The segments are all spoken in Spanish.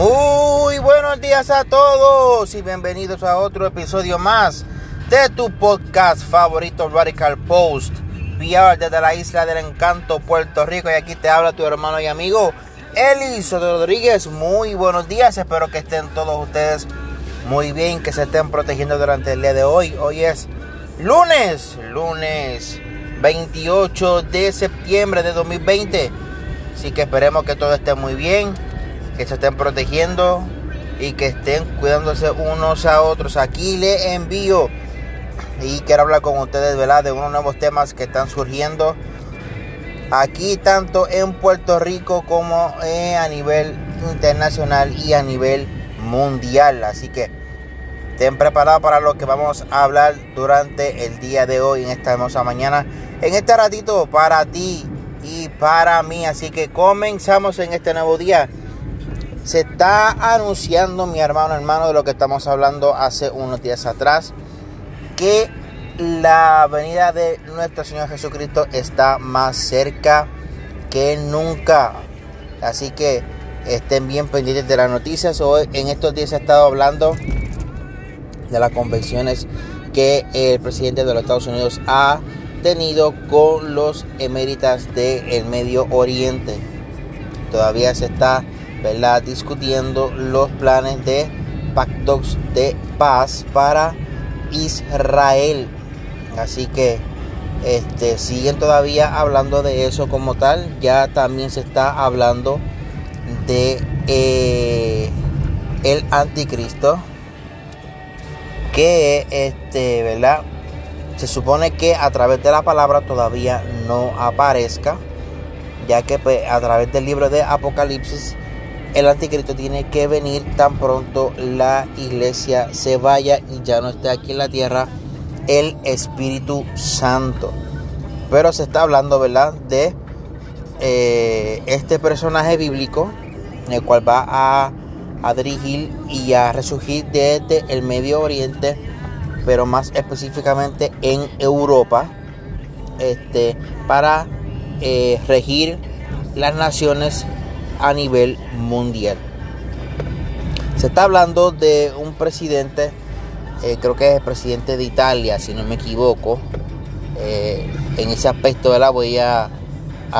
Muy buenos días a todos y bienvenidos a otro episodio más de tu podcast favorito Radical Post. VR desde la isla del encanto, Puerto Rico. Y aquí te habla tu hermano y amigo Eliso Rodríguez. Muy buenos días, espero que estén todos ustedes muy bien, que se estén protegiendo durante el día de hoy. Hoy es lunes, lunes 28 de septiembre de 2020. Así que esperemos que todo esté muy bien que se estén protegiendo y que estén cuidándose unos a otros. Aquí le envío y quiero hablar con ustedes ¿verdad? de unos nuevos temas que están surgiendo aquí tanto en Puerto Rico como eh, a nivel internacional y a nivel mundial. Así que estén preparados para lo que vamos a hablar durante el día de hoy, en esta hermosa mañana, en este ratito para ti y para mí. Así que comenzamos en este nuevo día se está anunciando, mi hermano, hermano, de lo que estamos hablando hace unos días atrás, que la venida de nuestro Señor Jesucristo está más cerca que nunca. Así que estén bien pendientes de las noticias. Hoy, en estos días se ha estado hablando de las convenciones que el presidente de los Estados Unidos ha tenido con los eméritas del Medio Oriente. Todavía se está ¿verdad? discutiendo los planes de pactos de paz para Israel. Así que este, siguen todavía hablando de eso como tal. Ya también se está hablando de eh, el anticristo. Que este, ¿verdad? Se supone que a través de la palabra todavía no aparezca. Ya que pues, a través del libro de Apocalipsis el anticristo tiene que venir tan pronto la iglesia se vaya y ya no esté aquí en la tierra el Espíritu Santo. Pero se está hablando, ¿verdad? De eh, este personaje bíblico, el cual va a, a, dirigir y a resurgir desde el Medio Oriente, pero más específicamente en Europa, este, para eh, regir las naciones a nivel mundial. Se está hablando de un presidente, eh, creo que es el presidente de Italia, si no me equivoco. Eh, en ese aspecto de la voy a,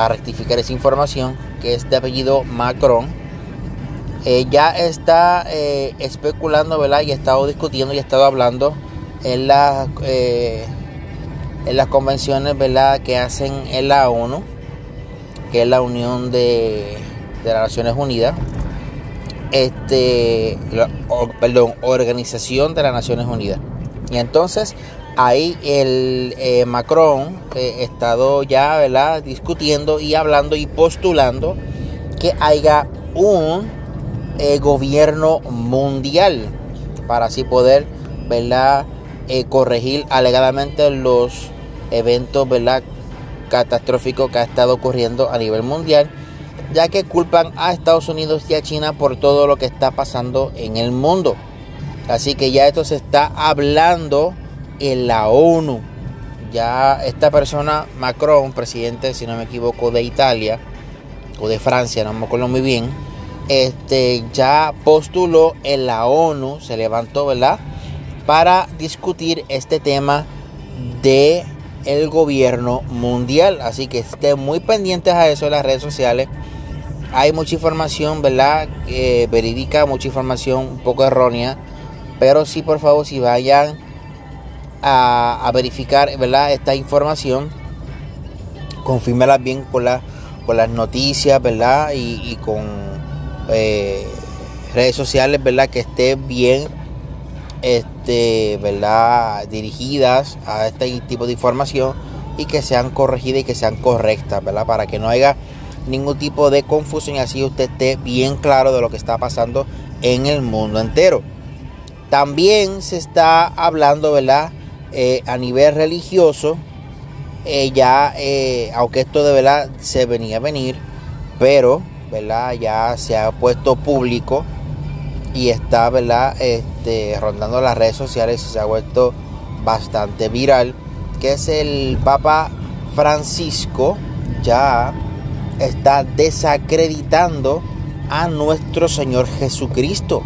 rectificar esa información, que es de apellido Macron. Eh, ya está especulando, ¿verdad? Y ha estado discutiendo y ha estado hablando en las, en las convenciones, ¿verdad? Que hacen en la ONU, que es la Unión de de las Naciones Unidas, este, perdón, Organización de las Naciones Unidas. Y entonces ahí el eh, Macron eh, estado ya, ¿verdad? Discutiendo y hablando y postulando que haya un eh, gobierno mundial para así poder, ¿verdad? corregir alegadamente los eventos, ¿verdad? Catastróficos que ha estado ocurriendo a nivel mundial ya que culpan a Estados Unidos y a China por todo lo que está pasando en el mundo. Así que ya esto se está hablando en la ONU. Ya esta persona, Macron, presidente, si no me equivoco, de Italia o de Francia, no me acuerdo muy bien, este, ya postuló en la ONU, se levantó, ¿verdad? Para discutir este tema de el gobierno mundial. Así que estén muy pendientes a eso en las redes sociales hay mucha información, ¿verdad? verídica, mucha información un poco errónea. Pero sí, por favor, si vayan a, verificar, ¿verdad? Esta información, confírmela bien con, la, con las noticias, ¿verdad? Y, con eh, redes sociales, ¿verdad? Que estén bien, este, ¿verdad? Dirigidas a este tipo de información y que sean corregidas y que sean correctas, ¿verdad? Para que no haya ningún tipo de confusión y así usted esté bien claro de lo que está pasando en el mundo entero. También se está hablando, ¿verdad? Eh, a nivel religioso, eh, ya, eh, aunque esto de verdad se venía a venir, pero, ¿verdad? Ya se ha puesto público y está, ¿verdad? Este, rondando las redes sociales y se ha vuelto bastante viral, que es el Papa Francisco, ya está desacreditando a nuestro Señor Jesucristo.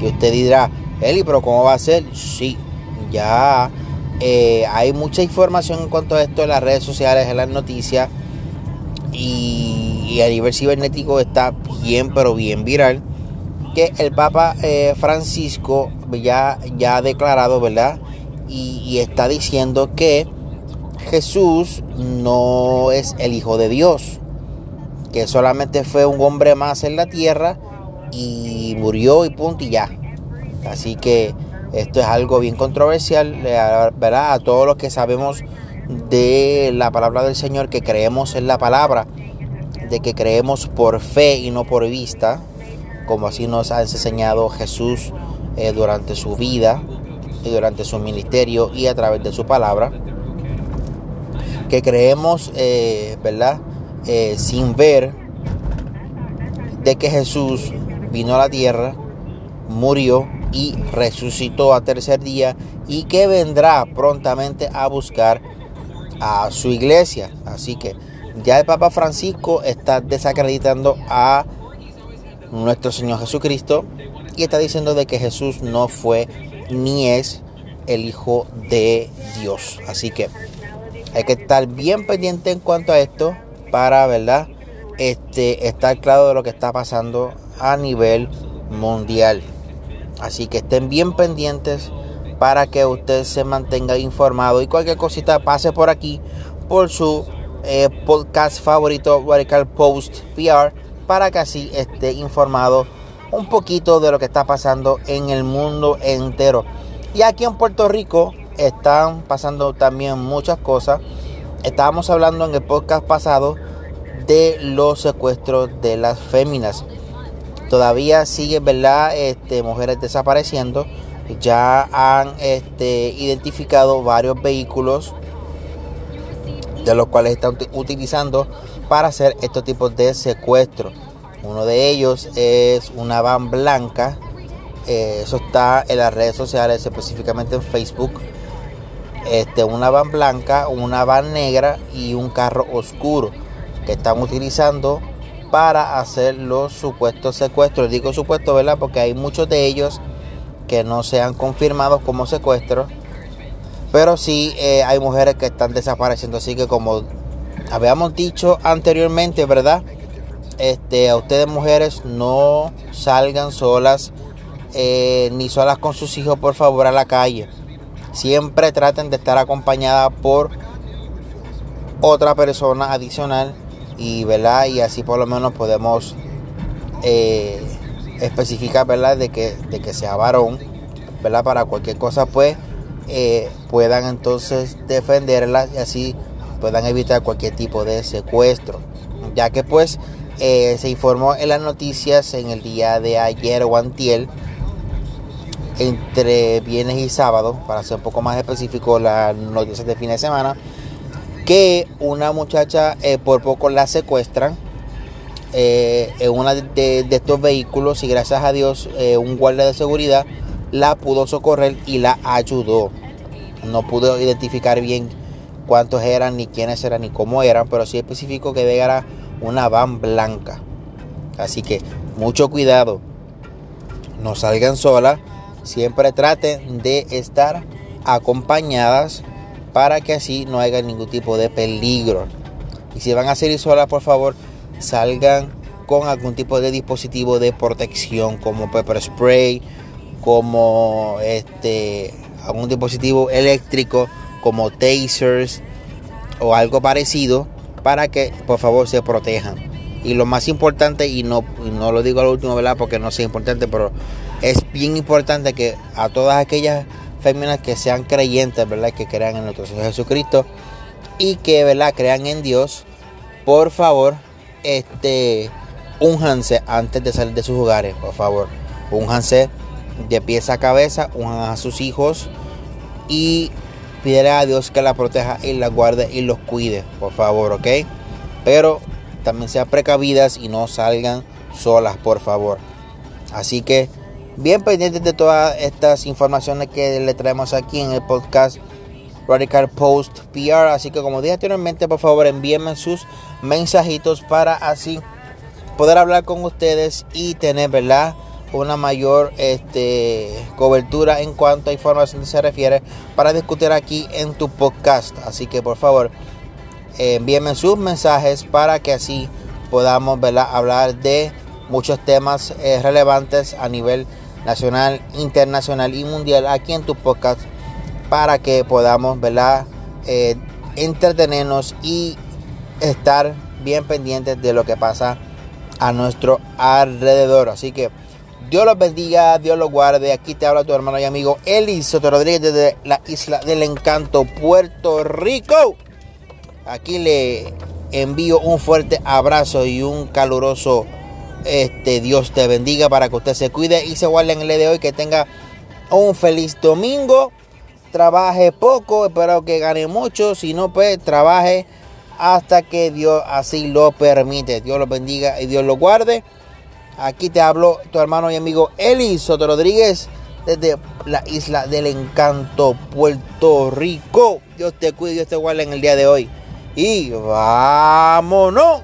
Y usted dirá, Eli, pero ¿cómo va a ser? Sí, ya eh, hay mucha información en cuanto a esto en las redes sociales, en las noticias. Y, a nivel cibernético está bien, pero bien viral. Que el Papa eh, Francisco ya, ya ha declarado, ¿verdad? y está diciendo que Jesús no es el Hijo de Dios, solamente fue un hombre más en la tierra y murió y punto y ya. Así que esto es algo bien controversial, ¿verdad? A todos los que sabemos de la palabra del Señor, que creemos en la palabra, de que creemos por fe y no por vista, como así nos ha enseñado Jesús eh, durante su vida y durante su ministerio y a través de su palabra, que creemos, eh, ¿verdad? Eh, sin ver de que Jesús vino a la tierra, murió y resucitó a tercer día y que vendrá prontamente a buscar a su iglesia. Así que ya el Papa Francisco está desacreditando a nuestro Señor Jesucristo y está diciendo de que Jesús no fue ni es el Hijo de Dios. Así que hay que estar bien pendiente en cuanto a esto para, ¿verdad? Este, estar claro de lo que está pasando a nivel mundial. Así que estén bien pendientes para que usted se mantenga informado y cualquier cosita pase por aquí por su eh, podcast favorito Radical Post PR para que así esté informado un poquito de lo que está pasando en el mundo entero. Y aquí en Puerto Rico están pasando también muchas cosas. Estábamos hablando en el podcast pasado de los secuestros de las féminas. Todavía siguen, ¿verdad? Este, mujeres desapareciendo. Ya han este, identificado varios vehículos de los cuales están utilizando para hacer estos tipos de secuestros. Uno de ellos es una van blanca. Eh, eso está en las redes sociales, específicamente en Facebook. Este, una van blanca, una van negra y un carro oscuro que están utilizando para hacer los supuestos secuestros. Digo supuesto, ¿verdad? Porque hay muchos de ellos que no se han confirmado como secuestros. Pero sí eh, hay mujeres que están desapareciendo. Así que como habíamos dicho anteriormente, ¿verdad? Este, a ustedes mujeres no salgan solas eh, ni solas con sus hijos, por favor, a la calle. Siempre traten de estar acompañadas por otra persona adicional y, ¿verdad? y así por lo menos podemos eh, especificar ¿verdad? De, que, de que sea varón ¿verdad? para cualquier cosa pues eh, puedan entonces defenderla y así puedan evitar cualquier tipo de secuestro ya que pues eh, se informó en las noticias en el día de ayer o antiel entre viernes y sábado para ser un poco más específico las noticias de fin de semana que una muchacha eh, por poco la secuestran eh, en uno de, estos vehículos y gracias a Dios eh, un guardia de seguridad la pudo socorrer y la ayudó. No pudo identificar bien cuántos eran, ni quiénes eran, ni cómo eran, pero sí específico que era una van blanca. Así que mucho cuidado. No salgan solas. Siempre traten de estar acompañadas para que así no haya ningún tipo de peligro. Y si van a salir solas, por favor, salgan con algún tipo de dispositivo de protección como pepper spray, como este algún dispositivo eléctrico como tasers o algo parecido para que por favor se protejan. Y lo más importante, y no, no lo digo al último, ¿verdad? Porque no sea importante, pero es bien importante que a todas aquellas féminas que sean creyentes, ¿verdad? Que crean en nuestro Señor Jesucristo y que, ¿verdad? Crean en Dios. Por favor, este, únjanse antes de salir de sus hogares, por favor. Únjanse de pies a cabeza, unjan a sus hijos y pídele a Dios que la proteja y la guarde y los cuide, por favor, ¿ok? Pero también sean precavidas y no salgan solas, por favor. Así que bien pendientes de todas estas informaciones que le traemos aquí en el podcast Radical Post PR. Así que como dije anteriormente, por favor envíenme sus mensajitos para así poder hablar con ustedes y tener, ¿verdad? Una mayor este, cobertura en cuanto a información se refiere para discutir aquí en tu podcast. Así que por favor, envíenme sus mensajes para que así podamos ¿verdad? hablar de muchos temas eh, relevantes a nivel nacional, internacional y mundial aquí en tu podcast para que podamos ¿verdad? Eh, entretenernos y estar bien pendientes de lo que pasa a nuestro alrededor. Así que Dios los bendiga, Dios los guarde. Aquí te habla tu hermano y amigo Eli Soto Rodríguez desde la isla del encanto, Puerto Rico. Aquí le envío un fuerte abrazo y un caluroso este, Dios te bendiga para que usted se cuide y se guarde en el día de hoy. Que tenga un feliz domingo. Trabaje poco, espero que gane mucho. Si no, pues trabaje hasta que Dios así lo permite. Dios los bendiga y Dios los guarde. Aquí te hablo tu hermano y amigo Eli Soto Rodríguez desde la isla del encanto, Puerto Rico. Dios te cuide, Dios te guarde en el día de hoy. Y vámonos.